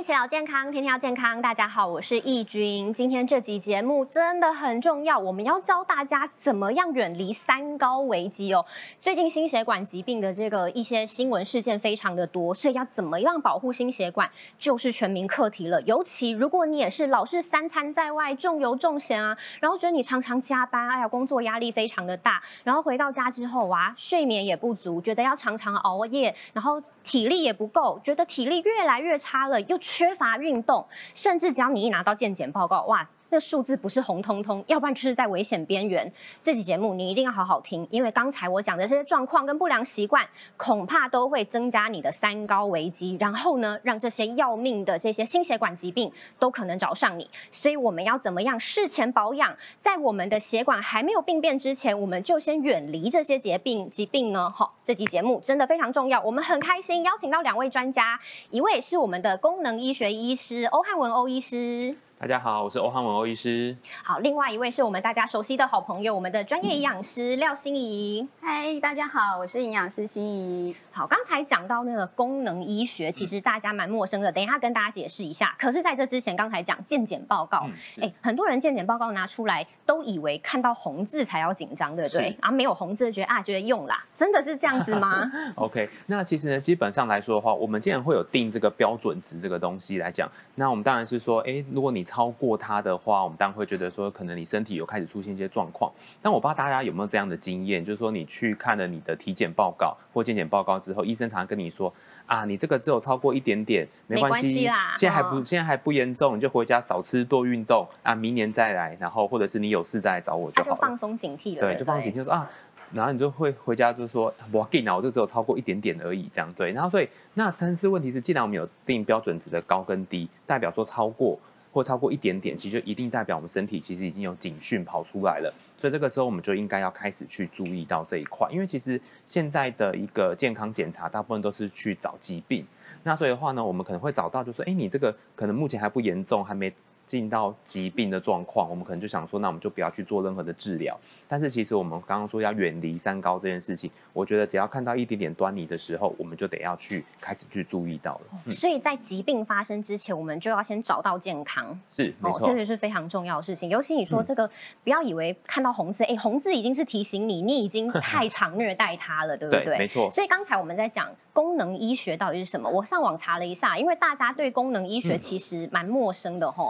一起聊健康，天天要健康。大家好，我是易君。今天这集节目真的很重要，我们要教大家怎么样远离三高危机哦。最近心血管疾病的这个一些新闻事件非常的多，所以要怎么样保护心血管，就是全民课题了。尤其如果你也是老是三餐在外，重油重咸啊，然后觉得你常常加班，哎呀，工作压力非常的大，然后回到家之后啊，睡眠也不足，觉得要常常熬夜，然后体力也不够，觉得体力越来越差了，又。缺乏运动，甚至只要你一拿到健检报告，哇！那数字不是红彤彤，要不然就是在危险边缘。这期节目你一定要好好听，因为刚才我讲的这些状况跟不良习惯，恐怕都会增加你的三高危机，然后呢，让这些要命的这些心血管疾病都可能找上你。所以我们要怎么样事前保养，在我们的血管还没有病变之前，我们就先远离这些疾病疾病呢？好，这期节目真的非常重要，我们很开心邀请到两位专家，一位是我们的功能医学医师欧汉文欧医师。大家好，我是欧汉文欧医师。好，另外一位是我们大家熟悉的好朋友，我们的专业营养师廖心怡。嗨，大家好，我是营养师心怡。好，刚才讲到那个功能医学，其实大家蛮陌生的，等一下跟大家解释一下。可是在这之前，刚才讲健检报告，哎，很多人健检报告拿出来，都以为看到红字才要紧张，对不对？啊，没有红字觉得啊，觉得用啦，真的是这样子吗？OK，那其实呢，基本上来说的话，我们既然会有定这个标准值这个东西来讲，那我们当然是说，哎，如果你超过它的话，我们当然会觉得说，可能你身体有开始出现一些状况。但我不知道大家有没有这样的经验，就是说你去看了你的体检报告或健检报告之后，医生常常跟你说啊，你这个只有超过一点点，没关系啦，现在还不现在还不严重，你就回家少吃多运动啊，明年再来，然后或者是你有事再来找我就好了。就放松警惕了，对，就放松警惕说啊。然后你就会回家就说我给脑，我就只有超过一点点而已，这样对。然后所以那但是问题是，既然我们有定标准值的高跟低，代表说超过或超过一点点，其实就一定代表我们身体其实已经有警讯跑出来了。所以这个时候我们就应该要开始去注意到这一块，因为其实现在的一个健康检查大部分都是去找疾病。那所以的话呢，我们可能会找到就说，哎，你这个可能目前还不严重，还没。进到疾病的状况，我们可能就想说，那我们就不要去做任何的治疗。但是其实我们刚刚说要远离三高这件事情，我觉得只要看到一点点端倪的时候，我们就得要去开始去注意到了。所以在疾病发生之前，我们就要先找到健康，是没错，这个是非常重要的事情。尤其你说这个，不要以为看到红字，哎，红字已经是提醒你，你已经 太常虐待它了，对不对？没错。所以刚才我们在讲功能医学到底是什么，我上网查了一下，因为大家对功能医学其实蛮陌生的吼。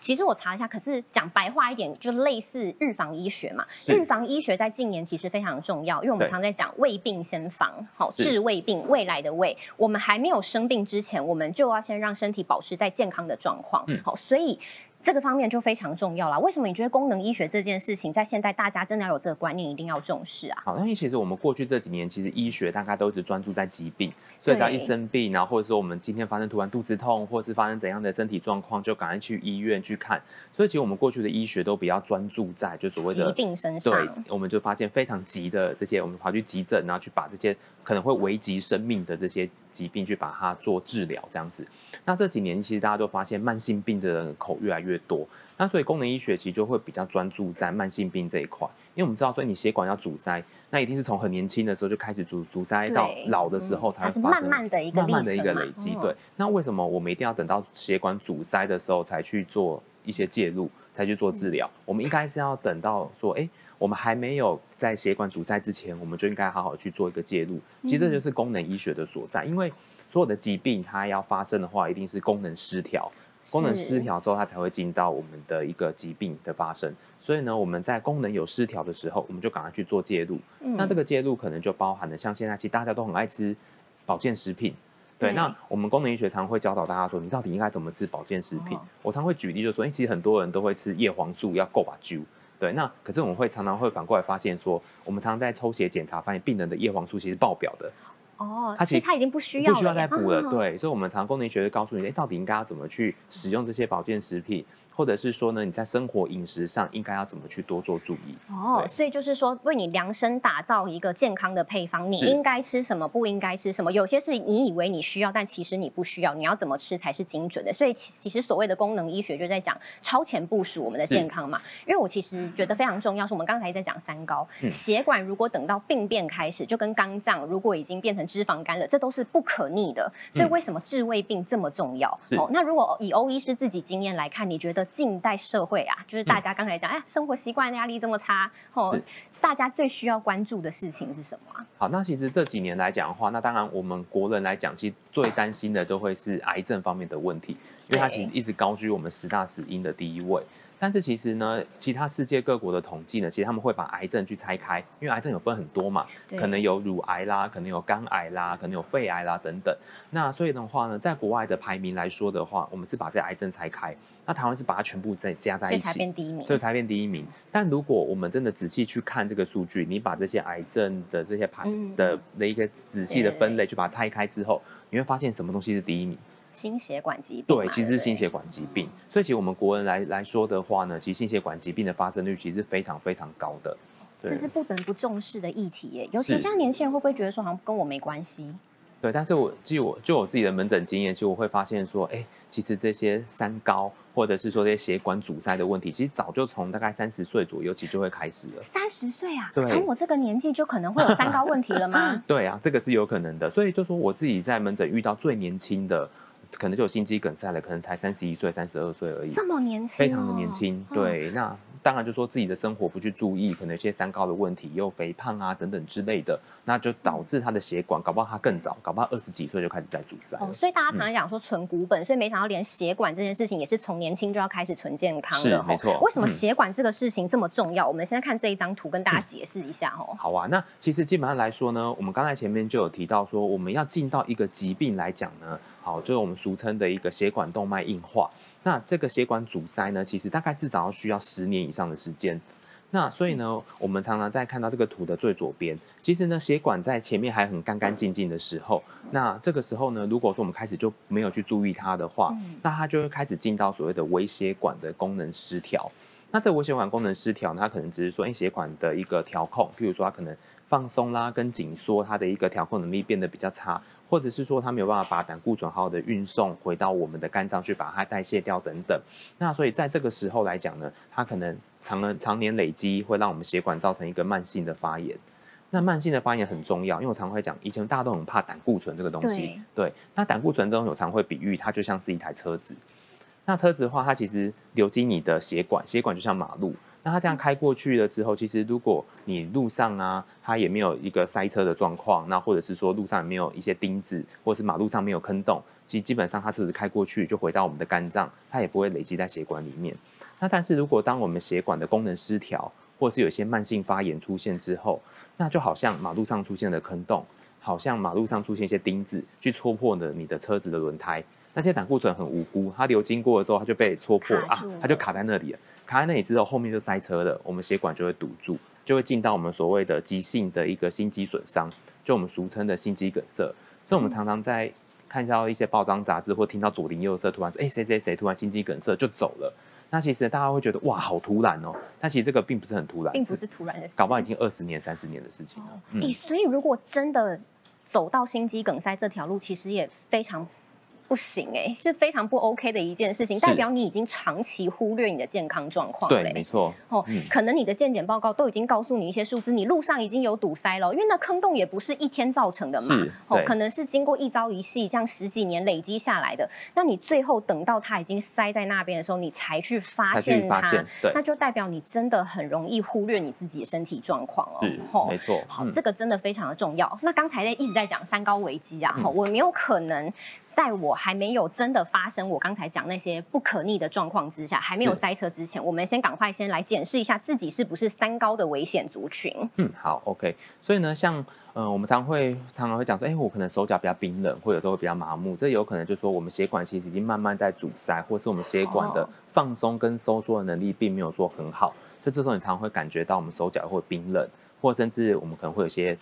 其实我查一下，可是讲白话一点，就类似预防医学嘛。预防医学在近年其实非常重要，因为我们常在讲未病先防，好治胃病，未来的胃，我们还没有生病之前，我们就要先让身体保持在健康的状况。好，所以。这个方面就非常重要了。为什么你觉得功能医学这件事情在现代大家真的要有这个观念，一定要重视啊？好，因为其实我们过去这几年，其实医学大家都一直专注在疾病，所以只要一生病，然后或者说我们今天发生突然肚子痛，或是发生怎样的身体状况，就赶快去医院去看。所以其实我们过去的医学都比较专注在就所谓的疾病身上。对，我们就发现非常急的这些，我们跑去急诊，然后去把这些可能会危及生命的这些疾病去把它做治疗，这样子。那这几年其实大家都发现慢性病的人口越来越多。那所以功能医学其实就会比较专注在慢性病这一块，因为我们知道，所以你血管要阻塞，那一定是从很年轻的时候就开始阻阻塞到老的时候才是慢慢的一个慢慢的一个累积。对，那为什么我们一定要等到血管阻塞的时候才去做一些介入，才去做治疗？我们应该是要等到说，哎，我们还没有在血管阻塞之前，我们就应该好好去做一个介入。其实这就是功能医学的所在，因为所有的疾病它要发生的话，一定是功能失调。功能失调之后，它才会进到我们的一个疾病的发生。所以呢，我们在功能有失调的时候，我们就赶快去做介入。那这个介入可能就包含了像现在其实大家都很爱吃保健食品，对。那我们功能医学常会教导大家说，你到底应该怎么吃保健食品？我常会举例就说，哎，其实很多人都会吃叶黄素，要够把灸。对。那可是我们会常常会反过来发现说，我们常常在抽血检查发现病人的叶黄素其实爆表的。哦，它其实它已经不需要不需要再补了，对，所以，我们常功能学会告诉你，哎，到底应该要怎么去使用这些保健食品，或者是说呢，你在生活饮食上应该要怎么去多做注意。哦，所以就是说，为你量身打造一个健康的配方，你应该吃什么，不应该吃什么。有些是你以为你需要，但其实你不需要。你要怎么吃才是精准的？所以其其实所谓的功能医学就在讲超前部署我们的健康嘛。因为我其实觉得非常重要，是我们刚才在讲三高，嗯血管如果等到病变开始，就跟肝脏如果已经变成脂肪肝了，这都是不可逆的。所以嗯为什么治胃病这么重要？是哦，那如果以欧医师自己经验来看，你觉得近代社会啊，就是大家刚才讲，哎、生活习惯压力这么差，哦，大家最需要关注的事情是什么啊？好，那其实这几年来讲的话，那当然我们国人来讲，其实最担心的都会是癌症方面的问题，因为它其实一直高居我们十大死因的第一位。但是其实呢，其他世界各国的统计呢，其实他们会把癌症去拆开，因为癌症有分很多嘛，可能有乳癌啦，可能有肝癌啦，可能有肺癌啦等等。那所以的话呢，在国外的排名来说的话，我们是把这些癌症拆开，那台湾是把它全部再加在所以才一起。变第一名。所以才变第一名。但如果我们真的仔细去看这个数据，你把这些癌症的这些排嗯的的一个仔细的分类，去把它拆开之后，你会发现什么东西是第一名？心血管疾病，对，其实是心血管疾病。所以其实我们国人来来说的话呢，其实心血管疾病的发生率其实是非常非常高的。这是不得不重视的议题耶。尤其像年轻人会不会觉得说，好像跟我没关系？对，但是我就我就我自己的门诊经验，其实我会发现说，哎，其实这些三高或者是说这些血管阻塞的问题，其实早就从大概三十岁左右其实就会开始了。三十岁啊，对从我这个年纪就可能会有三高问题了吗？对啊，这个是有可能的。所以就说我自己在门诊遇到最年轻的，可能就有心肌梗塞了，可能才三十一岁、三十二岁而已，这么年轻、哦，非常的年轻。嗯对，那当然就说自己的生活不去注意，可能有些三高的问题，又肥胖啊等等之类的，那就导致他的血管，搞不好他更早，搞不好二十几岁就开始在阻塞。哦，所以大家常常讲说存股本，所以没想到连血管这件事情也是从年轻就要开始存健康是的吼没错为什么嗯血管这个事情这么重要？我们现在看这一张图，跟大家解释一下哦。好啊，那其实基本上来说呢，我们刚才前面就有提到说，我们要进到一个疾病来讲呢，好，就是我们俗称的一个血管动脉硬化。那这个血管阻塞呢，其实大概至少要需要十年以上的时间。那所以呢，我们常常在看到这个图的最左边，其实呢，血管在前面还很干干净净的时候，那这个时候呢，如果说我们开始就没有去注意它的话，嗯那它就会开始进到所谓的微血管的功能失调。那这微血管功能失调呢，它可能只是说，哎，血管的一个调控，譬如说它可能放松啦，跟紧缩，它的一个调控能力变得比较差，或者是说它没有办法把胆固醇好好的运送回到我们的肝脏去把它代谢掉等等。那所以在这个时候来讲呢，它可能常年常年累积会让我们血管造成一个慢性的发炎。那慢性的发炎很重要，因为我常会讲，以前大家都很怕胆固醇这个东西。对，那胆固醇这种我常会比喻，它就像是一台车子。那车子的话，它其实流经你的血管，血管就像马路。那它这样开过去了之后，其实如果你路上啊，它也没有一个塞车的状况，那或者是说路上也没有一些钉子，或者是马路上没有坑洞，其实基本上它车子开过去就回到我们的肝脏，它也不会累积在血管里面。那但是如果当我们血管的功能失调，或是有一些慢性发炎出现之后，那就好像马路上出现了坑洞，好像马路上出现一些钉子，去戳破了你的车子的轮胎。那些胆固醇很无辜，它流经过的时候，它就被戳破了，它就卡在那里了。卡在那里之后，后面就塞车了，我们血管就会堵住，就会进到我们所谓的急性的一个心肌损伤，就我们俗称的心肌梗塞。所以，我们常常在看到一些报章杂志，或听到左邻右舍突然说：“哎、谁谁谁突然心肌梗塞就走了。”那其实大家会觉得哇，好突然哦。但其实这个并不是很突然，并不是突然的事，搞不好已经二十年、三十年的事情了。嗯诶，所以如果真的走到心肌梗塞这条路，其实也非常不行哎、是非常不 OK 的一件事情，代表你已经长期忽略你的健康状况对，没错。哦，嗯可能你的健检报告都已经告诉你一些数字，你路上已经有堵塞了，因为那坑洞也不是一天造成的嘛是，哦，可能是经过一朝一夕这样十几年累积下来的。那你最后等到它已经塞在那边的时候，你才去发现它，那就代表你真的很容易忽略你自己的身体状况哦。没错。好，嗯这个真的非常的重要。那刚才在一直在讲三高危机啊，嗯哈、我没有可能在我还没有真的发生我刚才讲那些不可逆的状况之下，还没有塞车之前，我们先赶快先来检视一下自己是不是三高的危险族群。嗯，好，OK。所以呢，像嗯，我们常会常常会讲说，哎、我可能手脚比较冰冷，或者有时候会比较麻木，这有可能就是说我们血管其实已经慢慢在阻塞，或是我们血管的哦放松跟收缩的能力并没有说很好。这这时候你常常会感觉到我们手脚会冰冷，或甚至我们可能会有些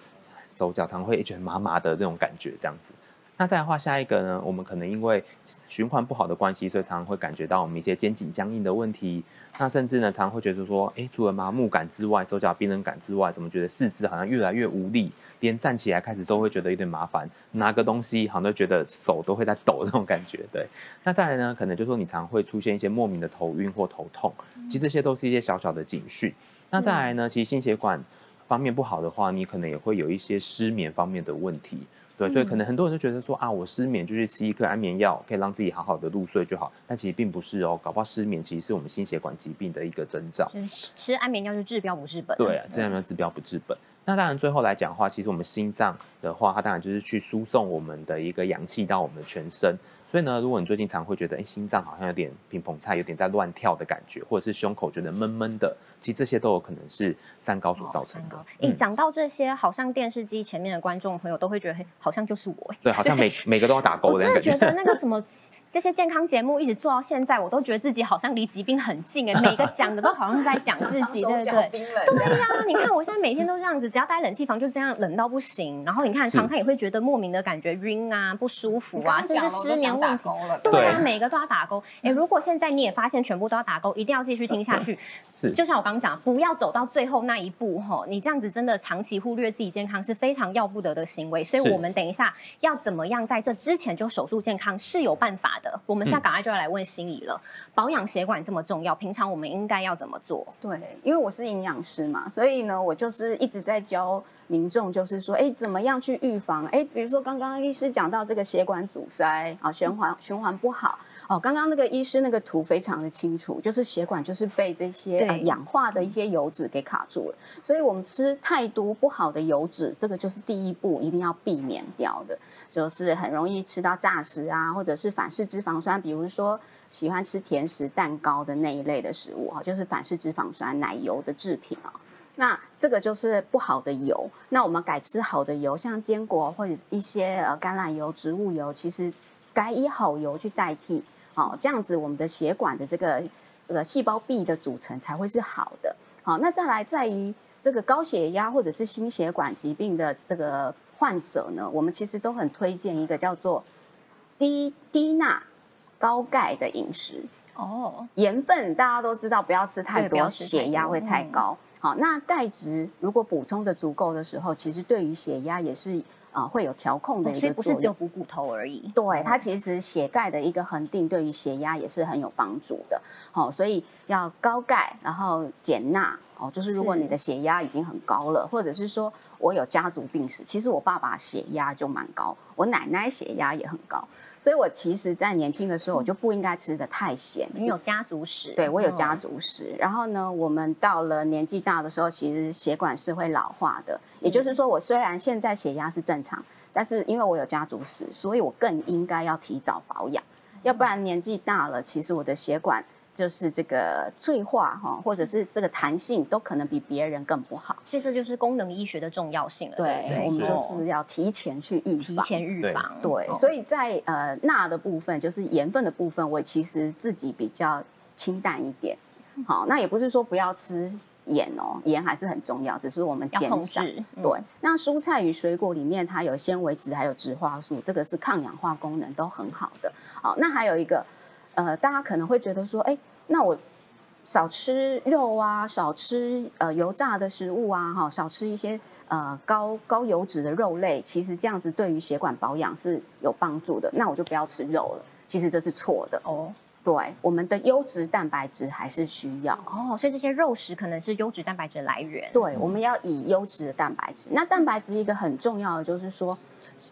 手脚常会觉得麻麻的那种感觉，这样子。那再的话，下一个呢，我们可能因为循环不好的关系，所以常常会感觉到我们一些肩颈僵硬的问题。那甚至呢，常常会觉得说，哎，除了麻木感之外，手脚冰冷感之外，怎么觉得四肢好像越来越无力，连站起来开始都会觉得有点麻烦，拿个东西好像都觉得手都会在抖那种感觉。对，那再来呢，可能就说你常会出现一些莫名的头晕或头痛，其实这些都是一些小小的警讯。那再来呢，其实心血管方面不好的话，你可能也会有一些失眠方面的问题。对，所以可能很多人都觉得说啊，我失眠就去吃一颗安眠药，可以让自己好好的入睡就好。但其实并不是哦，搞不好失眠其实是我们心血管疾病的一个征兆。吃安眠药就治标不治本。对，吃安眠药治标不治本。那当然最后来讲的话，其实我们心脏的话，它当然就是去输送我们的一个氧气到我们的全身。所以呢，如果你最近常会觉得，哎，心脏好像有点乒乓菜，有点在乱跳的感觉，或者是胸口觉得闷闷的。其实这些都有可能是三高所造成的。哎，讲到这些，好像电视机前面的观众朋友都会觉得，好像就是我。对，好像每每个都要打勾的感觉。我真的觉得那个 什么。这些健康节目一直做到现在，我都觉得自己好像离疾病很近哎，每个讲的都好像是在讲自己，对不对？对呀，你看我现在每天都这样子，只要待冷气房就这样冷到不行。然后你看常常也会觉得莫名的感觉晕啊、不舒服啊，甚至失眠问题。对啊，每个都要打勾。哎，如果现在你也发现全部都要打勾，一定要继续听下去。是，就像我刚刚讲，不要走到最后那一步哈。你这样子真的长期忽略自己健康是非常要不得的行为。所以我们等一下要怎么样在这之前就守住健康是有办法的。我们现在赶快。就要来问心仪了，保养血管这么重要，平常我们应该要怎么做？对，因为我是营养师嘛，所以呢，我就是一直在教民众，就是说，哎，怎么样去预防？哎，比如说刚刚医师讲到这个血管阻塞啊，循环循环不好哦。刚刚那个医师那个图非常的清楚，就是血管就是被这些氧化的一些油脂给卡住了，所以我们吃太多不好的油脂，这个就是第一步一定要避免掉的，就是很容易吃到炸食啊，或者是反式脂肪酸，比如。说喜欢吃甜食、蛋糕的那一类的食物哈，就是反式脂肪酸、奶油的制品啊。那这个就是不好的油。那我们改吃好的油，像坚果或者一些呃橄榄油、植物油，其实改以好油去代替，哦，这样子我们的血管的这个呃细胞壁的组成才会是好的。好，那再来在于这个高血压或者是心血管疾病的这个患者呢，我们其实都很推荐一个叫做低低钠。高钙的饮食哦，盐分大家都知道不要吃太多，血压会太高。好，那钙质如果补充的足够的时候，其实对于血压也是啊会有调控的一个作用。不是只有补骨头而已。对，它其实血钙的一个恒定，对于血压也是很有帮助的。好，所以要高钙，然后减钠。哦，就是如果你的血压已经很高了，或者是说我有家族病史，其实我爸爸血压就蛮高，我奶奶血压也很高。所以，我其实，在年轻的时候，我就不应该吃的太咸。你有家族史？对，我有家族史。然后呢，我们到了年纪大的时候，其实血管是会老化的。也就是说，我虽然现在血压是正常，但是因为我有家族史，所以我更应该要提早保养。要不然年纪大了，其实我的血管。就是这个脆化哈，或者是这个弹性都可能比别人更不好，所以这就是功能医学的重要性了。对，我们就是要提前去预防，提前预防。对，所以在呃钠的部分，就是盐分的部分，我其实自己比较清淡一点。好，那也不是说不要吃盐哦，盐还是很重要，只是我们减少。对，那蔬菜与水果里面它有纤维质，还有植化素，这个是抗氧化功能都很好的。好，那还有一个。呃，大家可能会觉得说，哎，那我少吃肉啊，少吃呃油炸的食物啊，哈，少吃一些呃高高油脂的肉类，其实这样子对于血管保养是有帮助的。那我就不要吃肉了。其实这是错的哦。对，我们的优质蛋白质还是需要哦。所以这些肉食可能是优质蛋白质的来源。对，我们要以优质的蛋白质。那蛋白质一个很重要的就是说，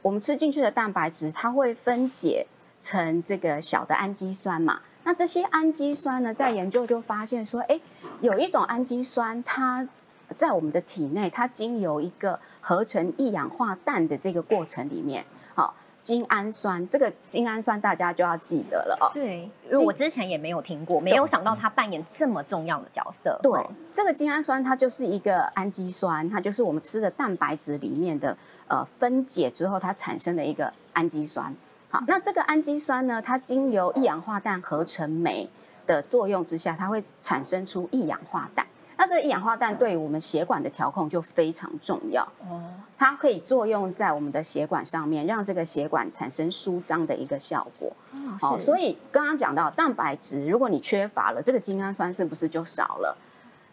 我们吃进去的蛋白质，它会分解。成这个小的氨基酸嘛，那这些氨基酸呢，在研究就发现说，哎，有一种氨基酸，它在我们的体内，它经由一个合成一氧化氮的这个过程里面，好，精氨酸，这个精氨酸大家就要记得了哦。对，因为我之前也没有听过，没有想到它扮演这么重要的角色。对，这个精氨酸它就是一个氨基酸，它就是我们吃的蛋白质里面的呃分解之后它产生的一个氨基酸。好，那这个氨基酸呢？它经由一氧化氮合成酶的作用之下，它会产生出一氧化氮。那这个一氧化氮对于我们血管的调控就非常重要。哦，它可以作用在我们的血管上面，让这个血管产生舒张的一个效果。好、哦，所以以刚刚讲到蛋白质，如果你缺乏了，这个精氨酸是不是就少了？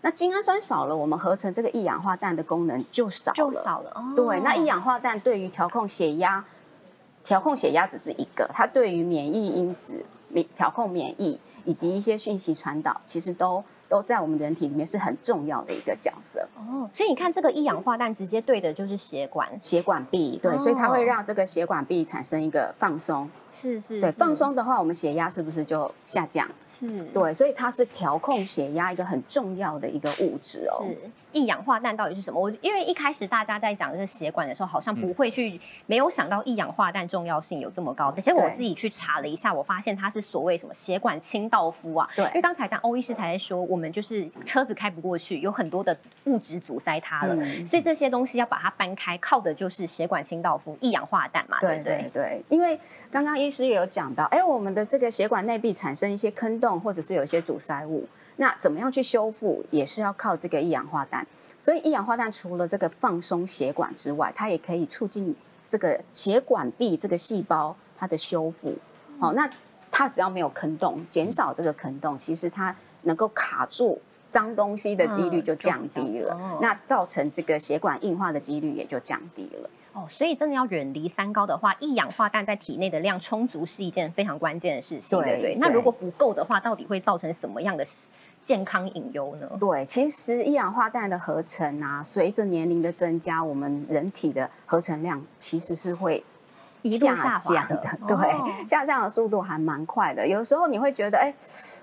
那精氨酸少了，我们合成这个一氧化氮的功能就少了。就少了。哦对，那一氧化氮对于调控血压，调控血压只是一个，它对于免疫因子、免调控免疫以及一些讯息传导，其实都都在我们人体里面是很重要的一个角色。哦，所以你看这个一氧化氮直接对的就是血管，血管壁，对，哦所以它会让这个血管壁产生一个放松。是是，对，放松的话，我们血压是不是就下降？是，对，所以它是调控血压一个很重要的一个物质哦。是一氧化氮到底是什么？我因为一开始大家在讲这个血管的时候，好像不会去、没有想到一氧化氮重要性有这么高。结果我自己去查了一下，我发现它是所谓什么血管清道夫啊。对因为刚才讲欧医师才在说，我们就是车子开不过去，有很多的物质阻塞它了，嗯所以这些东西要把它搬开，靠的就是血管清道夫一氧化氮嘛，对对不对对？对，因为刚刚医师也有讲到，哎，我们的这个血管内壁产生一些坑洞，或者是有一些阻塞物，那怎么样去修复，也是要靠这个一氧化氮。所以一氧化氮除了这个放松血管之外，它也可以促进这个血管壁这个细胞它的修复。好、那它只要没有坑洞，减少这个坑洞，其实它能够卡住脏东西的几率嗯就降低了，那造成这个血管硬化的几率也就降低了。哦，所以真的要远离三高的话，一氧化氮在体内的量充足是一件非常关键的事情，对对不对？那如果不够的话，到底会造成什么样的健康隐忧呢？对，其实一氧化氮的合成啊，随着年龄的增加，我们人体的合成量其实是会一路下降的，哦对，下降的速度还蛮快的。有时候你会觉得，哎，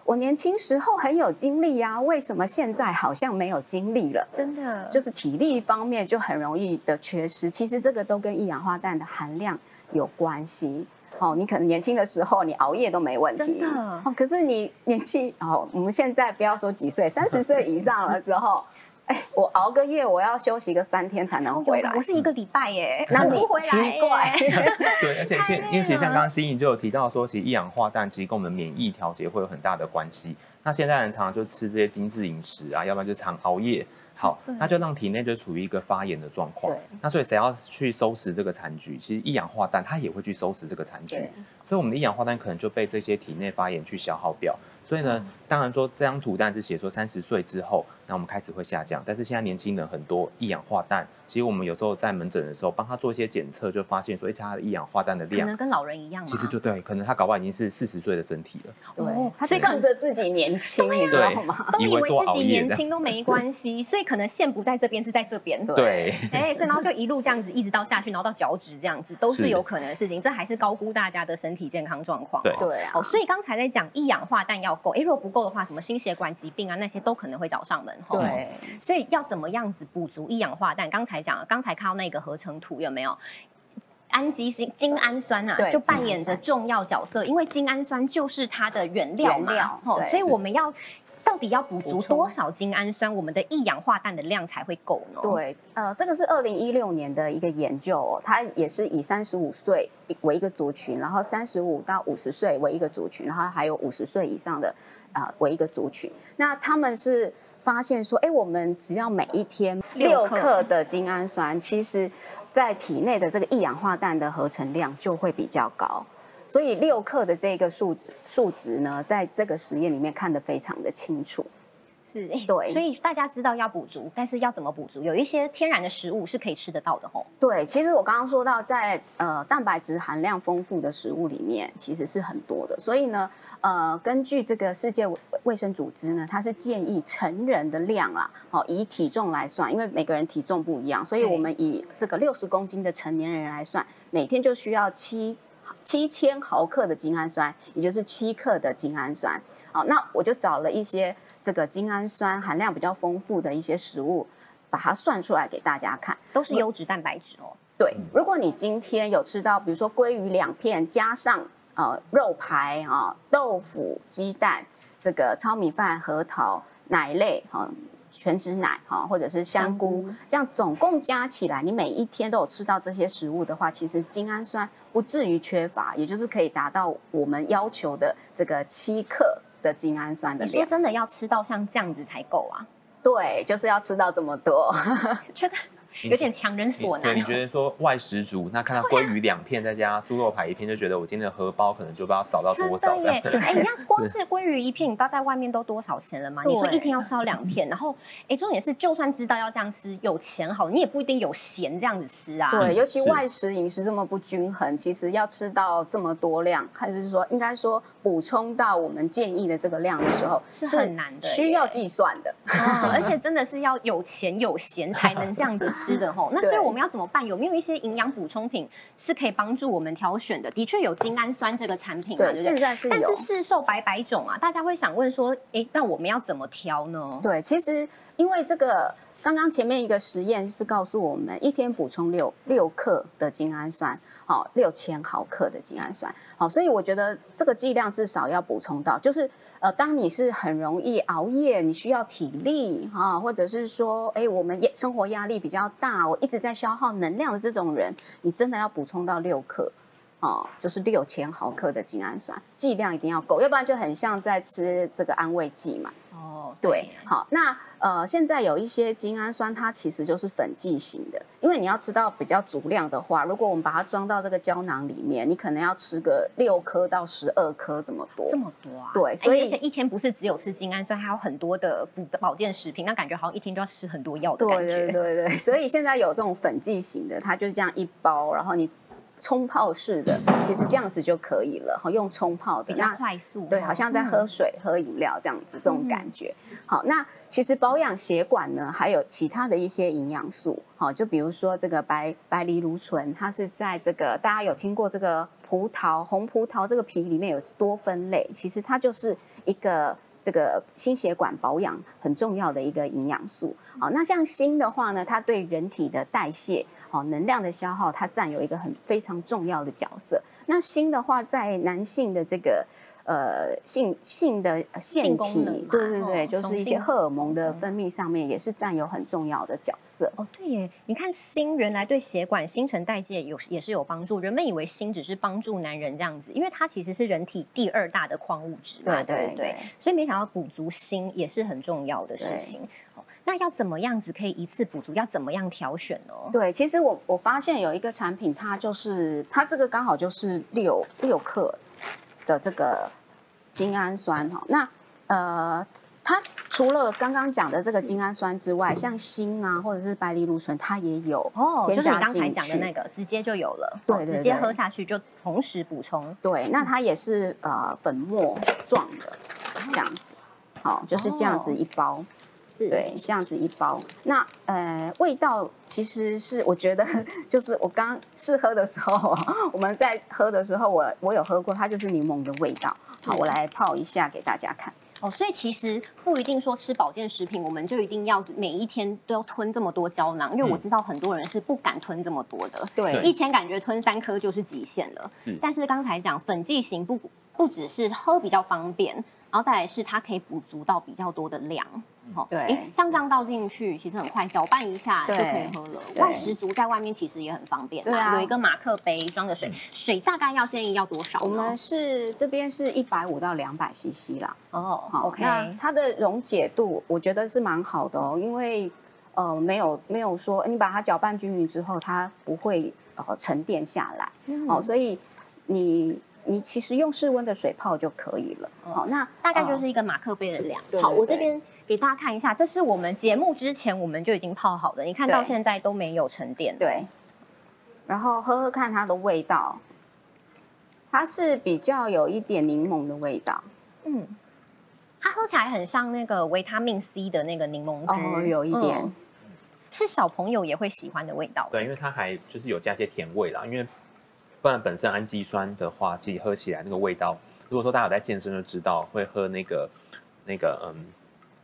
我年轻时候很有精力呀、为什么现在好像没有精力了？真的就是体力方面就很容易的缺失。其实这个都跟一氧化氮的含量有关系。哦，你可能年轻的时候你熬夜都没问题，真的哦，可是你年纪哦，我们现在不要说几岁，三十岁以上了之后，哎，我熬个夜，我要休息个三天才能回来我。是一个礼拜耶，那你不回来 奇怪 对，而且因为其实像了刚刚新颖就有提到说，其实一氧化氮其实跟我们的免疫调节会有很大的关系。那现在人常常就吃这些精致饮食啊，要不然就常熬夜。好，那就让体内就处于一个发炎的状况对。那所以谁要去收拾这个残局，其实一氧化氮它也会去收拾这个残局对。所以我们的一氧化氮可能就被这些体内发炎去消耗掉。所以呢，当然说这张图蛋是写说三十岁之后，那我们开始会下降。但是现在年轻人很多一氧化氮，其实我们有时候在门诊的时候帮他做一些检测，就发现说，哎，他的一氧化氮的量可能跟老人一样嘛。其实就对，可能他搞不好已经是四十岁的身体了。对哦，他所以仗着自己年轻，你知道吗？都以以为自己年轻都没关系，所以可能线不在这边，是在这边。对，哎，所以然后就一路这样子，一直到下去，然后到脚趾这样子，都是是有可能的事情。这还是高估大家的身体健康状况。对哦对啊哦，所以刚才在讲一氧化氮要够，哎，如果不够的话，什么心血管疾病啊那些都可能会找上门。哦对，所以要怎么样子补足一氧化氮？刚才讲了，刚才看到那个合成图有没有？氨基酸、精氨酸啊，就扮演着重要角色，因为精氨酸就是它的原料嘛，哦所以我们要到底要补足多少精氨酸，我们的一氧化氮的量才会够呢？，对，呃，这个是二零一六年的一个研究哦，它也是以三十五岁为一个族群，然后三十五到五十岁为一个族群，然后还有五十岁以上的呃为一个族群。那他们是发现说，哎，我们只要每一天六克的精氨酸，其实在体内的这个一氧化氮的合成量就会比较高。所以六克的这个数值数值呢，在这个实验里面看得非常的清楚。是，对 所以大家知道要补足，但是要怎么补足？有一些天然的食物是可以吃得到的吼。对，其实我刚刚说到在，呃蛋白质含量丰富的食物里面，其实是很多的。所以呢，呃，根据这个世界卫卫生组织呢，它是建议成人的量啊，哦，以体重来算，因为每个人体重不一样，所以我们以这个六十公斤的成年人来算，每天就需要七七千毫克的精氨酸，也就是七克的精氨酸。好，那我就找了一些这个精氨酸含量比较丰富的一些食物，把它算出来给大家看。都是优质蛋白质哦。对，如果你今天有吃到，比如说鲑鱼两片，加上呃肉排啊、豆腐、鸡蛋、这个糙米饭、核桃、奶类哈、全脂奶哈，或者是香菇，香菇这样总共加起来，你每一天都有吃到这些食物的话，其实精氨酸不至于缺乏，也就是可以达到我们要求的这个七克的精氨酸的量。你说真的要吃到像这样子才够啊？对，就是要吃到这么多。觉得有点强人所难。对，你觉得说外食族，那看到鲑鱼两片再加猪肉排一片，就觉得我今天的荷包可能就不知道少到多少。真的耶！哎，你看 光是鲑鱼一片，你知道在外面都多少钱了吗？你说一天要烧两片，然后哎，重点是就算知道要这样吃，有钱好，你也不一定有闲这样子吃啊。对，尤其外食饮食这么不均衡，其实要吃到这么多量，还是说应该说补充到我们建议的这个量的时候，是很难的，需要计算的。而且真的是要有钱有闲才能这样子吃的吼。那所以我们要怎么办？有没有一些营养补充品是可以帮助我们挑选的？的确有精氨酸这个产品，对，现在是但是市售百百种啊，大家会想问说，哎，那我们要怎么挑呢？对，其实因为这个。刚刚前面一个实验是告诉我们，一天补充六六克的精氨酸，好，六千毫克的精氨酸，好，所以我觉得这个剂量至少要补充到，就是呃，当你是很容易熬夜，你需要体力哈，或者是说，哎，我们生活压力比较大，我一直在消耗能量的这种人，你真的要补充到六克，哦，就是六千毫克的精氨酸，剂量一定要够，要不然就很像在吃这个安慰剂嘛。哦，对，好，那呃，现在有一些精氨酸，它其实就是粉剂型的，因为你要吃到比较足量的话，如果我们把它装到这个胶囊里面，你可能要吃个六颗到十二颗这么多，这么多啊？对，所以一天不是只有吃精氨酸，还有很多的补保健食品，那感觉好像一天就要吃很多药的感觉。对对对对，所以现在有这种粉剂型的，它就是这样一包，然后你。冲泡式的，其实这样子就可以了。好，用冲泡的比较快速，对，好像在喝水、喝饮料这样子，这种感觉。好，那其实保养血管呢，还有其他的一些营养素。好，就比如说这个白白藜芦醇，它是在这个大家有听过这个葡萄红葡萄这个皮里面有多酚类，其实它就是一个这个心血管保养很重要的一个营养素。好，那像锌的话呢，它对人体的代谢。好，能量的消耗它占有一个很非常重要的角色。那锌的话，在男性的这个呃性性的腺体，对对对，就是一些荷尔蒙的分泌上面，也是占有很重要的角色。哦，对耶，你看锌原来对血管新陈代谢有也是有帮助。人们以为锌只是帮助男人这样子，因为它其实是人体第二大的矿物质嘛。对对对，所以没想到补足锌也是很重要的事情。那要怎么样子可以一次补足？要怎么样挑选呢？对，其实我我发现有一个产品，它就是它这个刚好就是六六克的这个精氨酸哈。那呃，它除了刚刚讲的这个精氨酸之外，像锌啊或者是白藜芦醇，它也有哦，就是你刚才讲的那个，直接就有了，对，直接喝下去就同时补充。对，那它也是呃粉末状的这样子，好，就是这样子一包。对，这样子一包，那呃，味道其实是我觉得，就是我刚试喝的时候，我们在喝的时候，我我有喝过，它就是柠檬的味道。好，我来泡一下给大家看。哦，所以其实不一定说吃保健食品，我们就一定要每一天都要吞这么多胶囊，因为我知道很多人是不敢吞这么多的。对，一天感觉吞三颗就是极限了。嗯，但是刚才讲粉剂型不不只是喝比较方便，然后再来是它可以补足到比较多的量。对，像这样倒进去，其实很快，搅拌一下就可以喝了。外食族在外面其实也很方便，对啊，有一个马克杯装着水，水大概要建议要多少？我们是这边是一百五到两百 CC 啦。哦，好，OK。那它的溶解度我觉得是蛮好的哦，因为呃没有没有说你把它搅拌均匀之后，它不会呃沉淀下来，哦，所以你。你其实用室温的水泡就可以了。好，那大概就是一个马克杯的量。好，我这边给大家看一下，这是我们节目之前我们就已经泡好的，你看到现在都没有沉淀。对。然后喝喝看它的味道，它是比较有一点柠檬的味道。嗯，它喝起来很像那个维他命 C 的那个柠檬汁。哦，有一点，是小朋友也会喜欢的味道。对，因为它还就是有加些甜味啦，因为。不然本身氨基酸的话，其实喝起来那个味道，如果说大家有在健身就知道，会喝那个那个嗯，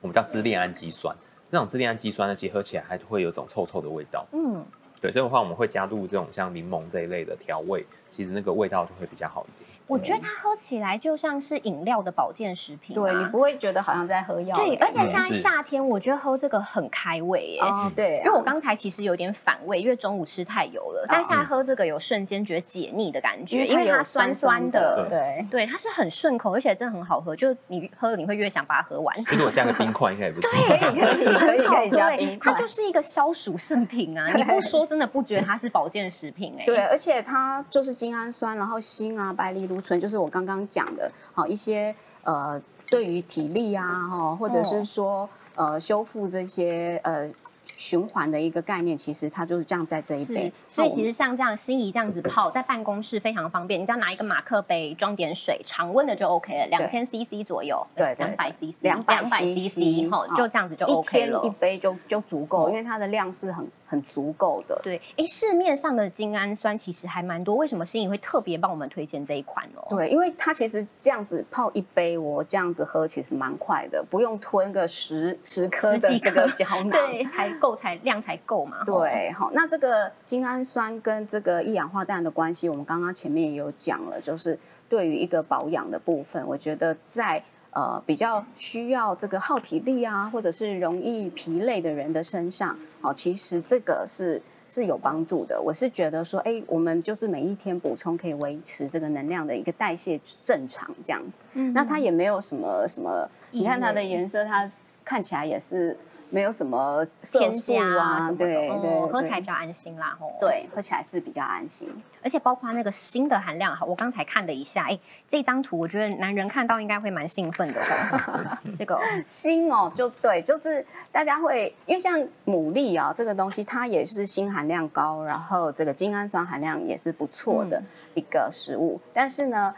我们叫支链氨基酸，那种支链氨基酸呢，其实喝起来还会有种臭臭的味道。嗯，对，所以的话我们会加入这种像柠檬这一类的调味，其实那个味道就会比较好一点。我觉得它喝起来就像是饮料的保健食品、啊，对你不会觉得好像在喝药对，而且现在夏天，我觉得喝这个很开胃耶。哦，对啊，因为我刚才其实有点反胃，因为中午吃太油了，但现在喝这个有瞬间觉得解腻的感觉，因为它有酸酸的，对。对，它是很顺口，而且真的很好喝，就你喝了你会越想把它喝完。如果加个冰块应该也不错。可以可以可以可以加冰块它就是一个消暑圣品啊！你不说真的不觉得它是保健食品哎、对，而且它就是精氨酸，然后锌啊、白藜芦醇，就是我刚刚讲的，好一些呃，对于体力啊，哈，或者是哦说呃修复这些呃循环的一个概念，其实它就是这样在这一杯。，所以其实像这样心仪这样子泡，在办公室非常方便，你只要拿一个马克杯装点水，常温的就 OK 了，两千 CC 左右，对对两百 CC，两百 CC，哈，就这样子就 OK 了天一。杯就就足够，哦因为它的量是很很足够的。对，哎，市面上的精氨酸其实还蛮多，为什么心仪会特别帮我们推荐这一款哦？对，因为它其实这样子泡一杯，我这样子喝其实蛮快的，不用吞个十十颗的这个胶 囊。对，才够才量才够嘛。吼，对，好，那这个精氨酸跟这个一氧化氮的关系，我们刚刚前面也有讲了，就是对于一个保养的部分，我觉得在呃比较需要这个耗体力啊，或者是容易疲累的人的身上，哦，其实这个是是有帮助的。我是觉得说，哎，我们就是每一天补充可以维持这个能量的一个代谢正常这样子。嗯那它也没有什么什么，你看它的颜色，它看起来也是没有什么色添素加啊对哦对，喝起来比较安心啦。吼，对，喝起来是比较安心。而且包括那个锌的含量，好，我刚才看了一下，哎，这张图我觉得男人看到应该会蛮兴奋的哦。这个 锌哦，就对，就是大家会因为像牡蛎啊、这个东西，它也是锌含量高，然后这个精氨酸含量也是不错的嗯一个食物。但是呢，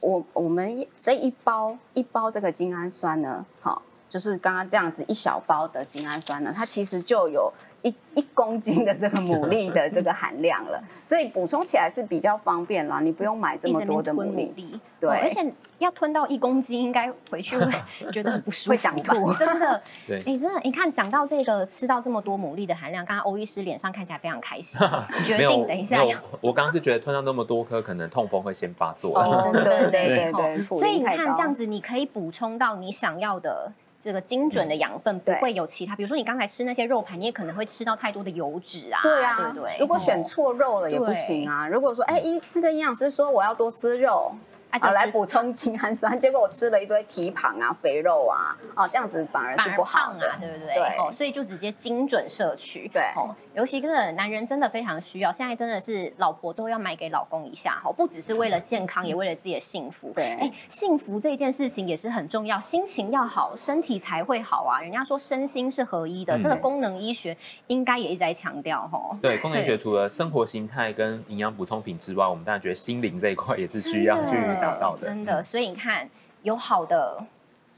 我我们这一包一包这个精氨酸呢，好、就是刚刚这样子一小包的精氨酸呢，它其实就有一一公斤的这个牡蛎的这个含量了，所以补充起来是比较方便啦，你不用买这么多的牡蛎。对哦而且要吞到一公斤，应该回去会 觉得很不舒服，会想吐真的。对哎，真的，你看讲到这个吃到这么多牡蛎的含量，刚刚欧医师脸上看起来非常开心，决定等一下要。我刚刚是觉得吞到那么多颗，可能痛风会先发作。哦，对对对哦对，所以你看这样子，子，你可以补充到你想要的。这个精准的养分不会有其他，比如说你刚才吃那些肉盘，你也可能会吃到太多的油脂啊，对啊，对不对？如果选哦错肉了也不行啊。如果说，哎，一那个营养师说我要多吃肉，啊，来补充精氨酸，结果我吃了一堆蹄膀啊、肥肉啊，哦，这样子反而是不好的对不对？对哦，所以就直接精准摄取。对哦，尤其真的男人真的非常需要，现在真的是老婆都要买给老公一下，哈，不只是为了健康，也为了自己的幸福。对哎，幸福这件事情也是很重要，心情要好，身体才会好啊。人家说身心是合一的，嗯这个功能医学应该也一直在强调，哈。对，功能医学除了生活形态跟营养补充品之外，我们当然觉得心灵这一块也是需要去达到的。真的，所以你看，有好的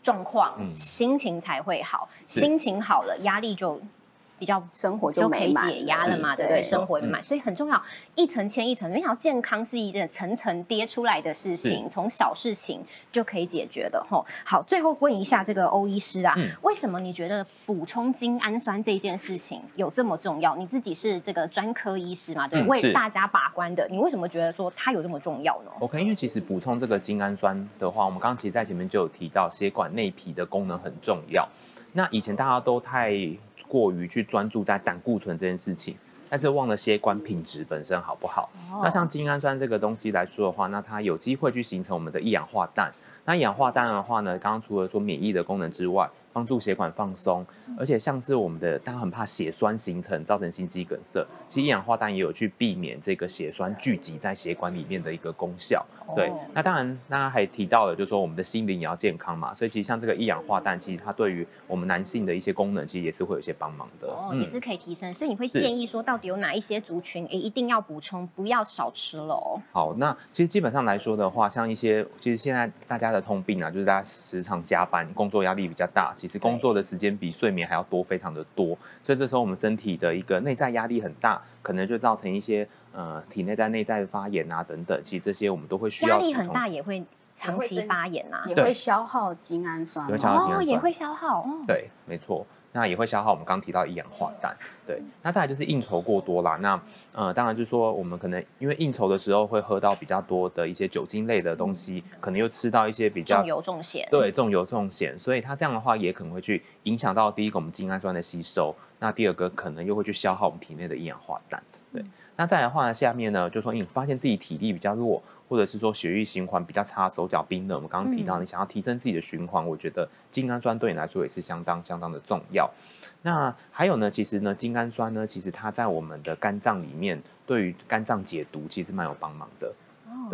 状况，嗯。心情才会好，心情好了，压力就比较生活就可以解压了嘛，嗯对不对？生活美满，所以很重要，一层牵一层。没想到健康是一件层层叠出来的事情，从小事情就可以解决的吼。好，最后问一下这个欧医师啊，嗯为什么你觉得补充精氨酸这件事情有这么重要？你自己是这个专科医师嘛，对，为大家把关的，你为什么觉得说它有这么重要呢？OK，因为其实补充这个精氨酸的话，我们刚刚其实在前面就有提到，血管内皮的功能很重要。那以前大家都太过于去专注在胆固醇这件事情，但是忘了血管品质本身好不好。哦那像精氨酸这个东西来说的话，那它有机会去形成我们的一氧化氮。那一氧化氮的话呢，刚刚除了说免疫的功能之外，帮助血管放松，而且像是我们的大家很怕血栓形成造成心肌梗塞，其实一氧化氮也有去避免这个血栓聚集在血管里面的一个功效。对哦，那当然，大家还提到了，就是说我们的心灵也要健康嘛，所以其实像这个一氧化氮，其实它对于我们男性的一些功能，其实也是会有一些帮忙的。哦，也是可以提升，所以你会建议说，到底有哪一些族群，诶，一定要补充，不要少吃了哦。好，那其实基本上来说的话，像一些其实现在大家的通病啊，就是大家时常加班，工作压力比较大，其实工作的时间比睡眠还要多，非常的多。所以这时候我们身体的一个内在压力很大，可能就造成一些呃体内在内在的发炎啊等等。其实这些我们都会需要压力很大，也会长期发炎啊。也对会消耗精氨酸也会消耗精氨哦，也会消耗哦。对，没错。那也会消耗我们刚刚提到一氧化氮。对，那再来就是应酬过多啦。那呃，当然就是说我们可能因为应酬的时候会喝到比较多的一些酒精类的东西，可能又吃到一些比较重油重咸。对，重油重咸，所以它这样的话也可能会去影响到第一个我们精氨酸的吸收，那第二个可能又会去消耗我们体内的一氧化氮。对，那再来的话呢，下面呢就说你发现自己体力比较弱。或者是说血液循环比较差，手脚冰冷。我们刚刚提到，你想要提升自己的循环，我觉得精氨酸对你来说也是相当相当的重要。那还有呢，其实呢，精氨酸呢，其实它在我们的肝脏里面，对于肝脏解毒其实蛮有帮忙的。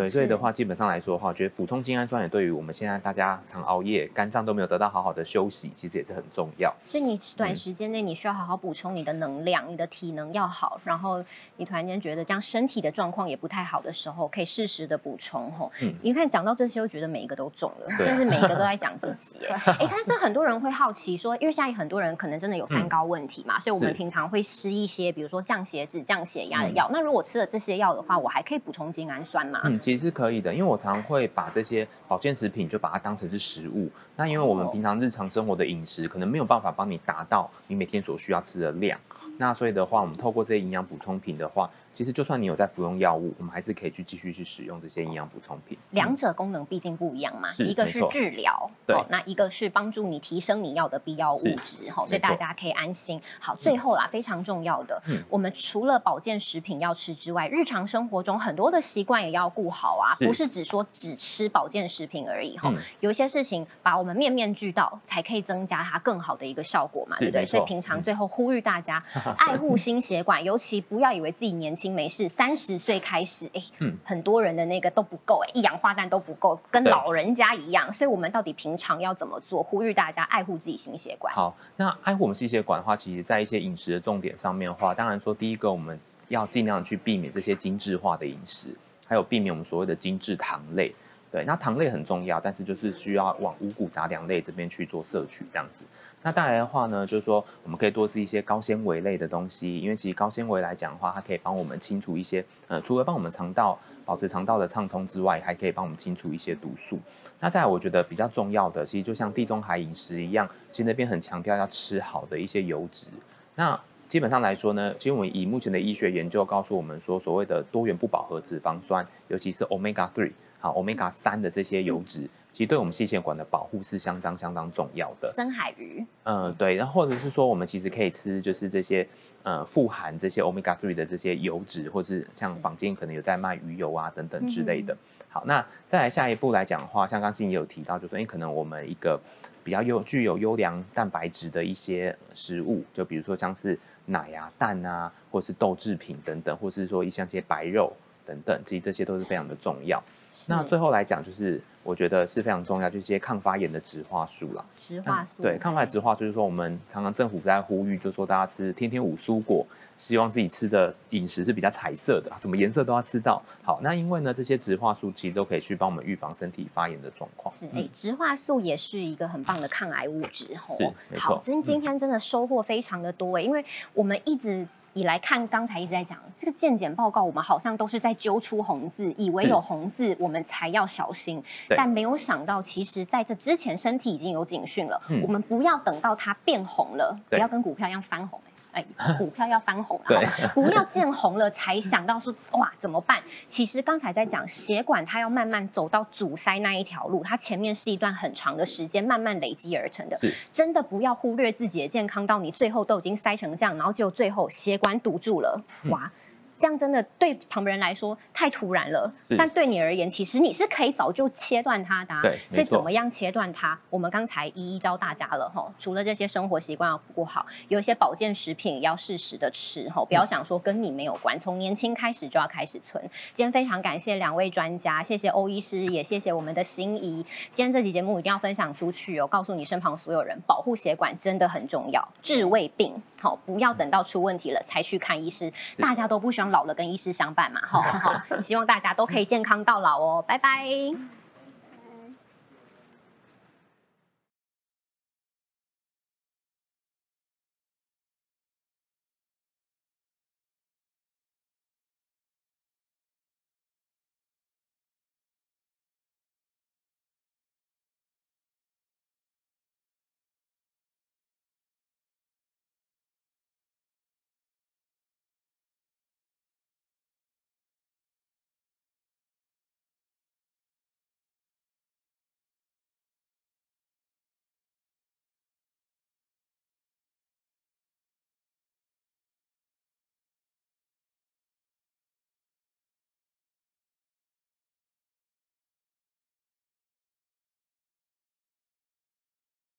对，所以的话，基本上来说的话，我觉得补充精氨酸也对于我们现在大家常熬夜，肝脏都没有得到好好的休息，其实也是很重要。所以你短时间内你需要好好补充你的能量，你的体能要好，然后你突然间觉得这样身体的状况也不太好的时候，可以适时的补充吼。嗯，你看讲到这些，我觉得每一个都中了，但是每一个都在讲自己。哎，但是很多人会好奇说，因为现在很多人可能真的有三高问题嘛，所以我们平常会吃一些，比如说降血脂、降血压的药。那如果吃了这些药的话，我还可以补充精氨酸吗？嗯，其实是可以的。因为我常会把这些保健食品就把它当成是食物，那因为我们平常日常生活的饮食可能没有办法帮你达到你每天所需要吃的量，那所以的话，我们透过这些营养补充品的话。其实就算你有在服用药物，我们还是可以去继续去使用这些营养补充品。两者功能毕竟不一样嘛，一个是治疗，对，那一个是帮助你提升你要的必要物质，哈，所以大家可以安心。好，最后啦，非常重要的，我们除了保健食品要吃之外，日常生活中很多的习惯也要顾好啊，不是只说只吃保健食品而已，哈，有一些事情把我们面面俱到，才可以增加它更好的一个效果嘛，对不对？所以平常最后呼吁大家 爱护心血管，尤其不要以为自己年轻。没事，三十岁开始，哎，嗯，很多人的那个都不够，哎，一氧化氮都不够，跟老人家一样。所以，我们到底平常要怎么做？呼吁大家爱护自己心血管。好，那爱护我们心血管的话，其实在一些饮食的重点上面的话，当然说，第一个我们要尽量去避免这些精致化的饮食，还有避免我们所谓的精致糖类。对，那糖类很重要，但是就是需要往五谷杂粮类这边去做摄取，这样子。那带来的话呢，就是说我们可以多吃一些高纤维类的东西，因为其实高纤维来讲的话，它可以帮我们清除一些，呃，除了帮我们肠道保持肠道的畅通之外，还可以帮我们清除一些毒素。那再来，我觉得比较重要的，其实就像地中海饮食一样，其实那边很强调要吃好的一些油脂。那基本上来说呢，其实我们以目前的医学研究告诉我们说，所谓的多元不饱和脂肪酸，尤其是 omega three。好，omega 三的这些油脂，其实对我们心血管的保护是相当相当重要的。深海鱼，嗯，对，然后或者是说，我们其实可以吃，就是这些呃富含这些 omega three 的这些油脂，或是像坊间可能有在卖鱼油啊等等之类的。好，那再来下一步来讲的话，像刚才也有提到，就说，哎，可能我们一个比较优具有优良蛋白质的一些食物，就比如说像是奶啊、蛋啊，或是豆制品等等，或是说一像些白肉等等，其实这些都是非常的重要。那最后来讲，就是我觉得是非常重要，就是一些抗发炎的植化素啦。植化素对抗发炎植化素，就是说我们常常政府在呼吁，就说大家吃天天五蔬果，希望自己吃的饮食是比较彩色的，什么颜色都要吃到。好，那因为呢，这些植化素其实都可以去帮我们预防身体发炎的状况。是，哎，植化素也是一个很棒的抗癌物质。吼，没错。今今天真的收获非常的多哎，因为我们一直。以来看，刚才一直在讲这个健检报告，我们好像都是在揪出红字，以为有红字我们才要小心，但没有想到，其实在这之前身体已经有警讯了。我们不要等到它变红了，不要跟股票一样翻红。哎，股票要翻红了，不要见红了才想到说哇怎么办？其实刚才在讲血管，它要慢慢走到阻塞那一条路，它前面是一段很长的时间慢慢累积而成的。真的不要忽略自己的健康，到你最后都已经塞成这样，然后就最后血管堵住了，哇！这样真的对旁边人来说太突然了，但对你而言，其实你是可以早就切断它的。对，所以怎么样切断它？我们刚才一一教大家了哈。除了这些生活习惯要顾好，有一些保健食品要适时的吃哈，不要想说跟你没有关，从年轻开始就要开始存。今天非常感谢两位专家，谢谢欧医师，也谢谢我们的心仪。今天这期节目一定要分享出去哦，告诉你身旁所有人，保护血管真的很重要，治胃病好，不要等到出问题了才去看医师。大家都不希望。老了跟医师相伴嘛，好好，希望大家都可以健康到老哦，拜拜。